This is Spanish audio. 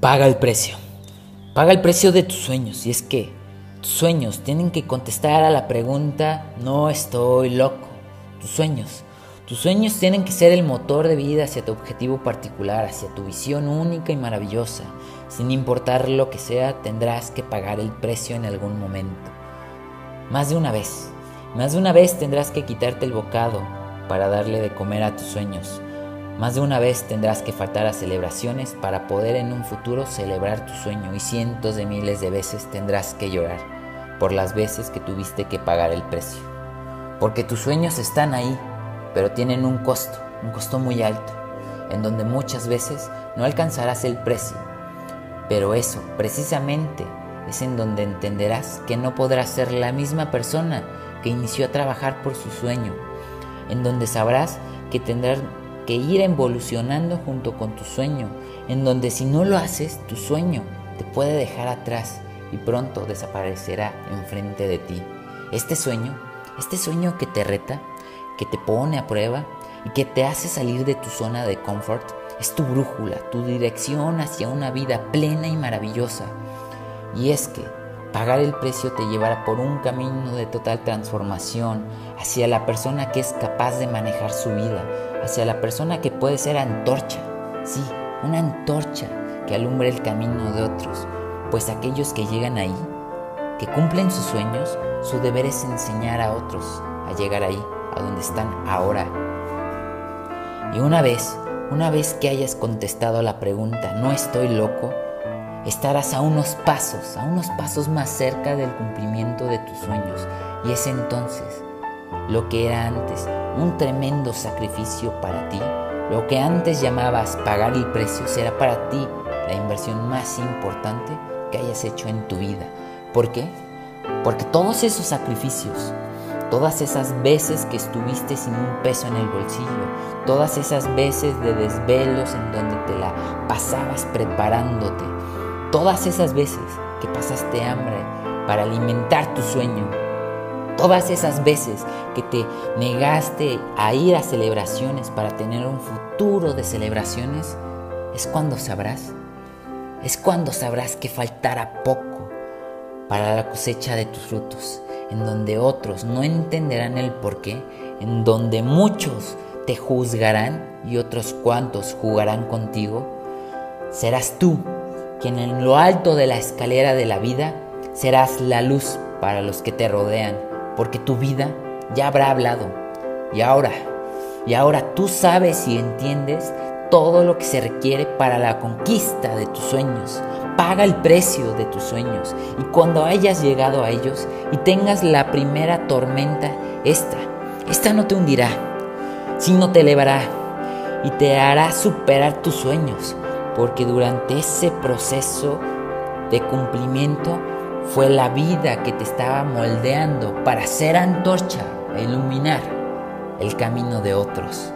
Paga el precio. Paga el precio de tus sueños. Y es que tus sueños tienen que contestar a la pregunta, no estoy loco. Tus sueños. Tus sueños tienen que ser el motor de vida hacia tu objetivo particular, hacia tu visión única y maravillosa. Sin importar lo que sea, tendrás que pagar el precio en algún momento. Más de una vez. Más de una vez tendrás que quitarte el bocado para darle de comer a tus sueños. Más de una vez tendrás que faltar a celebraciones para poder en un futuro celebrar tu sueño y cientos de miles de veces tendrás que llorar por las veces que tuviste que pagar el precio. Porque tus sueños están ahí, pero tienen un costo, un costo muy alto, en donde muchas veces no alcanzarás el precio. Pero eso, precisamente, es en donde entenderás que no podrás ser la misma persona que inició a trabajar por su sueño, en donde sabrás que tendrás que ir evolucionando junto con tu sueño, en donde si no lo haces, tu sueño te puede dejar atrás y pronto desaparecerá enfrente de ti. Este sueño, este sueño que te reta, que te pone a prueba y que te hace salir de tu zona de confort, es tu brújula, tu dirección hacia una vida plena y maravillosa. Y es que pagar el precio te llevará por un camino de total transformación hacia la persona que es capaz de manejar su vida, hacia la persona que puede ser antorcha, sí, una antorcha que alumbre el camino de otros, pues aquellos que llegan ahí, que cumplen sus sueños, su deber es enseñar a otros a llegar ahí, a donde están ahora. Y una vez, una vez que hayas contestado la pregunta, ¿no estoy loco? Estarás a unos pasos, a unos pasos más cerca del cumplimiento de tus sueños. Y es entonces lo que era antes un tremendo sacrificio para ti. Lo que antes llamabas pagar el precio será para ti la inversión más importante que hayas hecho en tu vida. ¿Por qué? Porque todos esos sacrificios, todas esas veces que estuviste sin un peso en el bolsillo, todas esas veces de desvelos en donde te la pasabas preparándote, todas esas veces que pasaste hambre para alimentar tu sueño, todas esas veces que te negaste a ir a celebraciones para tener un futuro de celebraciones, es cuando sabrás, es cuando sabrás que faltará poco para la cosecha de tus frutos, en donde otros no entenderán el porqué, en donde muchos te juzgarán y otros cuantos jugarán contigo, serás tú quien en lo alto de la escalera de la vida serás la luz para los que te rodean porque tu vida ya habrá hablado. Y ahora, y ahora tú sabes y entiendes todo lo que se requiere para la conquista de tus sueños. Paga el precio de tus sueños. Y cuando hayas llegado a ellos y tengas la primera tormenta, esta, esta no te hundirá, sino te elevará y te hará superar tus sueños. Porque durante ese proceso de cumplimiento fue la vida que te estaba moldeando para ser antorcha iluminar el camino de otros.